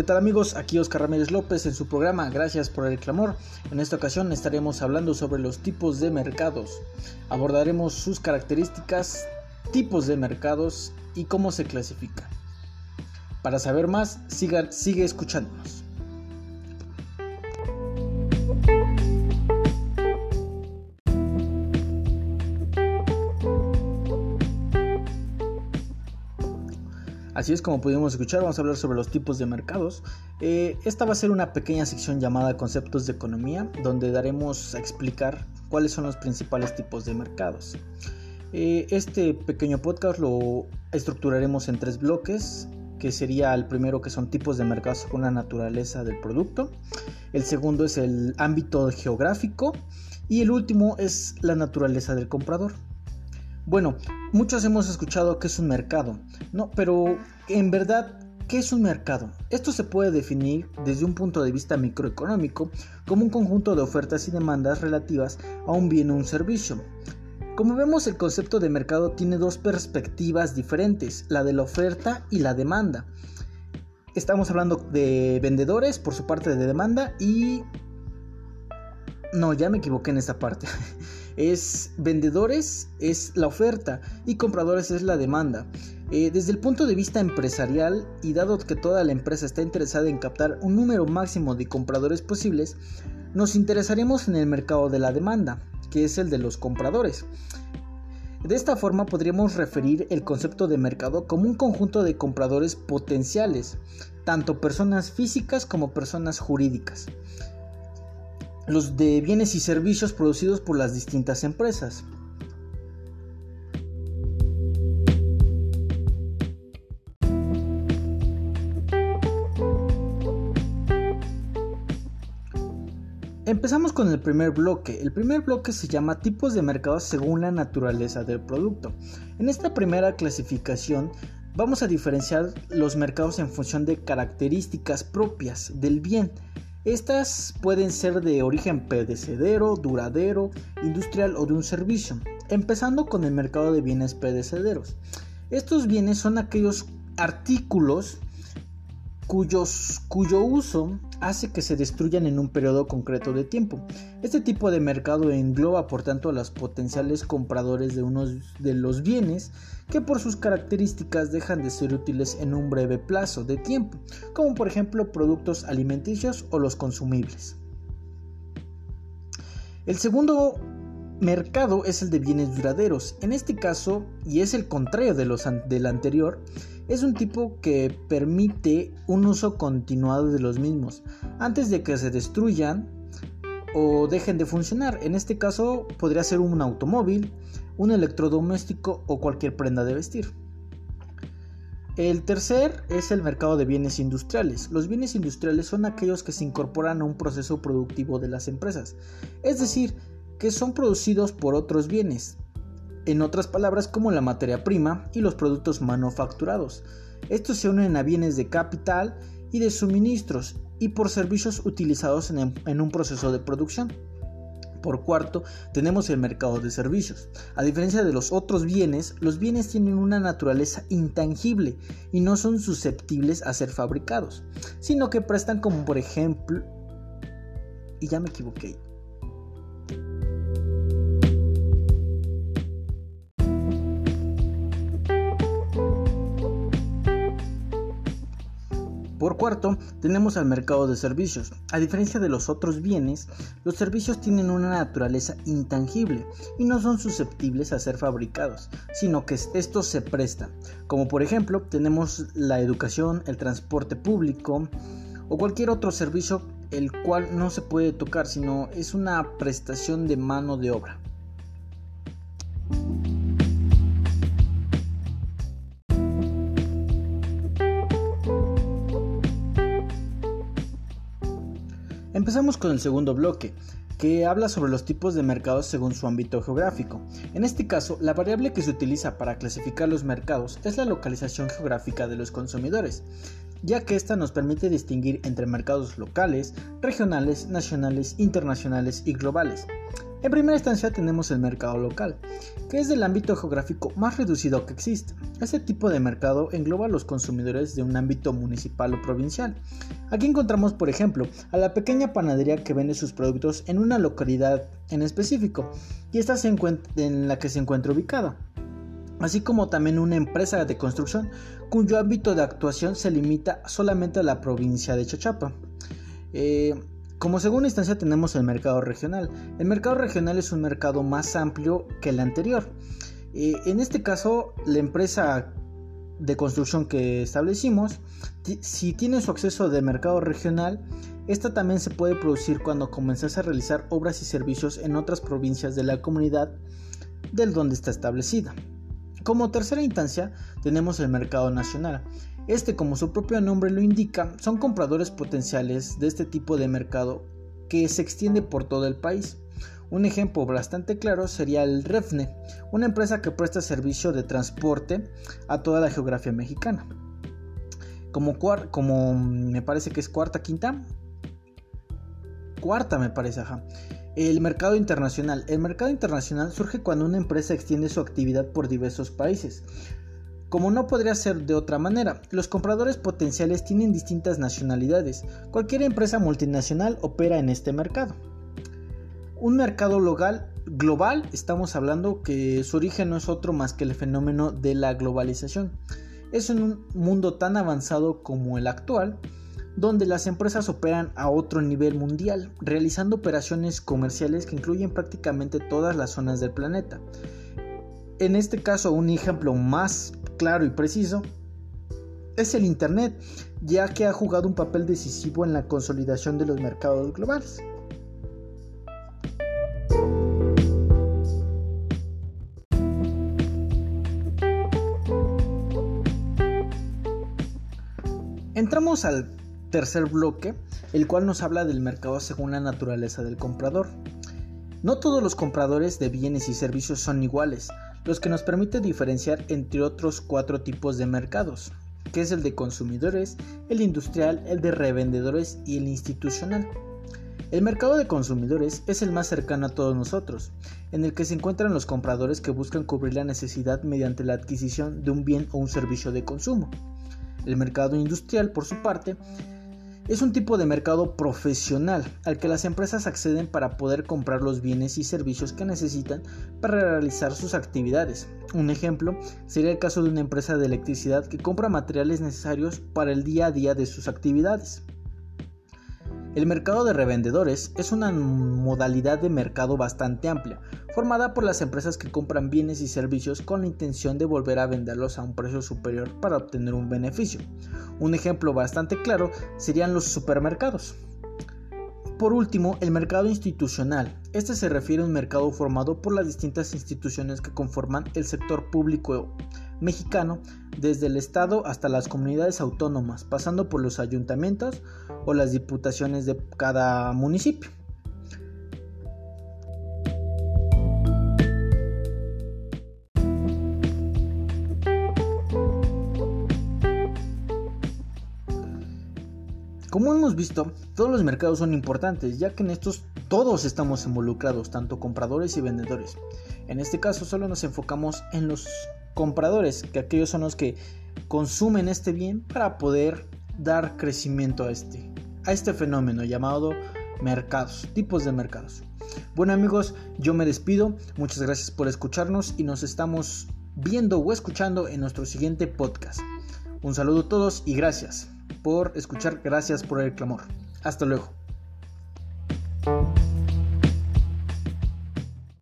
¿Qué tal amigos? Aquí Oscar Ramírez López en su programa Gracias por el clamor. En esta ocasión estaremos hablando sobre los tipos de mercados. Abordaremos sus características, tipos de mercados y cómo se clasifica. Para saber más, siga, sigue escuchándonos. Así es como pudimos escuchar, vamos a hablar sobre los tipos de mercados. Eh, esta va a ser una pequeña sección llamada Conceptos de Economía, donde daremos a explicar cuáles son los principales tipos de mercados. Eh, este pequeño podcast lo estructuraremos en tres bloques, que sería el primero que son tipos de mercados según la naturaleza del producto, el segundo es el ámbito geográfico y el último es la naturaleza del comprador. Bueno, muchos hemos escuchado que es un mercado, no, pero en verdad, ¿qué es un mercado? Esto se puede definir desde un punto de vista microeconómico como un conjunto de ofertas y demandas relativas a un bien o un servicio. Como vemos, el concepto de mercado tiene dos perspectivas diferentes, la de la oferta y la demanda. Estamos hablando de vendedores por su parte de demanda y... No, ya me equivoqué en esa parte. es vendedores es la oferta y compradores es la demanda. Eh, desde el punto de vista empresarial y dado que toda la empresa está interesada en captar un número máximo de compradores posibles, nos interesaremos en el mercado de la demanda, que es el de los compradores. De esta forma podríamos referir el concepto de mercado como un conjunto de compradores potenciales, tanto personas físicas como personas jurídicas los de bienes y servicios producidos por las distintas empresas. Empezamos con el primer bloque. El primer bloque se llama tipos de mercados según la naturaleza del producto. En esta primera clasificación vamos a diferenciar los mercados en función de características propias del bien estas pueden ser de origen perecedero, duradero, industrial o de un servicio, empezando con el mercado de bienes perecederos. Estos bienes son aquellos artículos cuyo uso hace que se destruyan en un periodo concreto de tiempo. Este tipo de mercado engloba por tanto a los potenciales compradores de unos de los bienes que por sus características dejan de ser útiles en un breve plazo de tiempo, como por ejemplo productos alimenticios o los consumibles. El segundo mercado es el de bienes duraderos. En este caso, y es el contrario de los del anterior, es un tipo que permite un uso continuado de los mismos antes de que se destruyan o dejen de funcionar. En este caso podría ser un automóvil, un electrodoméstico o cualquier prenda de vestir. El tercer es el mercado de bienes industriales. Los bienes industriales son aquellos que se incorporan a un proceso productivo de las empresas, es decir, que son producidos por otros bienes, en otras palabras como la materia prima y los productos manufacturados. Estos se unen a bienes de capital y de suministros y por servicios utilizados en, un proceso de producción. Por cuarto, tenemos el mercado de servicios. A diferencia de los otros bienes, los bienes tienen una naturaleza intangible y no son susceptibles a ser fabricados, sino que prestan como por ejemplo... Y ya me equivoqué. Cuarto, tenemos al mercado de servicios. A diferencia de los otros bienes, los servicios tienen una naturaleza intangible y no son susceptibles a ser fabricados, sino que estos se prestan. Como por ejemplo, tenemos la educación, el transporte público o cualquier otro servicio el cual no se puede tocar, sino es una prestación de mano de obra. Empezamos con el segundo bloque, que habla sobre los tipos de mercados según su ámbito geográfico. En este caso, la variable que se utiliza para clasificar los mercados es la localización geográfica de los consumidores, ya que esta nos permite distinguir entre mercados locales, regionales, nacionales, internacionales y globales. En primera instancia tenemos el mercado local, que es el ámbito geográfico más reducido que existe. Este tipo de mercado engloba a los consumidores de un ámbito municipal o provincial. Aquí encontramos, por ejemplo, a la pequeña panadería que vende sus productos en una localidad en específico, y esta se en la que se encuentra ubicada así como también una empresa de construcción cuyo ámbito de actuación se limita solamente a la provincia de Chachapa. Eh, como segunda instancia tenemos el mercado regional. El mercado regional es un mercado más amplio que el anterior. Eh, en este caso, la empresa de construcción que establecimos, si tiene su acceso de mercado regional, esta también se puede producir cuando comenzase a realizar obras y servicios en otras provincias de la comunidad del donde está establecida. Como tercera instancia tenemos el mercado nacional. Este, como su propio nombre lo indica, son compradores potenciales de este tipo de mercado que se extiende por todo el país. Un ejemplo bastante claro sería el REFNE, una empresa que presta servicio de transporte a toda la geografía mexicana. Como, como me parece que es cuarta, quinta. Cuarta me parece, ajá. El mercado internacional. El mercado internacional surge cuando una empresa extiende su actividad por diversos países. Como no podría ser de otra manera, los compradores potenciales tienen distintas nacionalidades. Cualquier empresa multinacional opera en este mercado. Un mercado local, global, estamos hablando que su origen no es otro más que el fenómeno de la globalización. Es un mundo tan avanzado como el actual, donde las empresas operan a otro nivel mundial, realizando operaciones comerciales que incluyen prácticamente todas las zonas del planeta. En este caso, un ejemplo más claro y preciso es el Internet, ya que ha jugado un papel decisivo en la consolidación de los mercados globales. Entramos al tercer bloque, el cual nos habla del mercado según la naturaleza del comprador. No todos los compradores de bienes y servicios son iguales, los que nos permite diferenciar entre otros cuatro tipos de mercados, que es el de consumidores, el industrial, el de revendedores y el institucional. El mercado de consumidores es el más cercano a todos nosotros, en el que se encuentran los compradores que buscan cubrir la necesidad mediante la adquisición de un bien o un servicio de consumo. El mercado industrial, por su parte, es un tipo de mercado profesional al que las empresas acceden para poder comprar los bienes y servicios que necesitan para realizar sus actividades. Un ejemplo sería el caso de una empresa de electricidad que compra materiales necesarios para el día a día de sus actividades. El mercado de revendedores es una modalidad de mercado bastante amplia, formada por las empresas que compran bienes y servicios con la intención de volver a venderlos a un precio superior para obtener un beneficio. Un ejemplo bastante claro serían los supermercados. Por último, el mercado institucional. Este se refiere a un mercado formado por las distintas instituciones que conforman el sector público mexicano, desde el Estado hasta las comunidades autónomas, pasando por los ayuntamientos o las diputaciones de cada municipio. Hemos visto, todos los mercados son importantes, ya que en estos todos estamos involucrados, tanto compradores y vendedores. En este caso solo nos enfocamos en los compradores, que aquellos son los que consumen este bien para poder dar crecimiento a este, a este fenómeno llamado mercados, tipos de mercados. Bueno amigos, yo me despido, muchas gracias por escucharnos y nos estamos viendo o escuchando en nuestro siguiente podcast. Un saludo a todos y gracias por escuchar, gracias por el clamor. Hasta luego.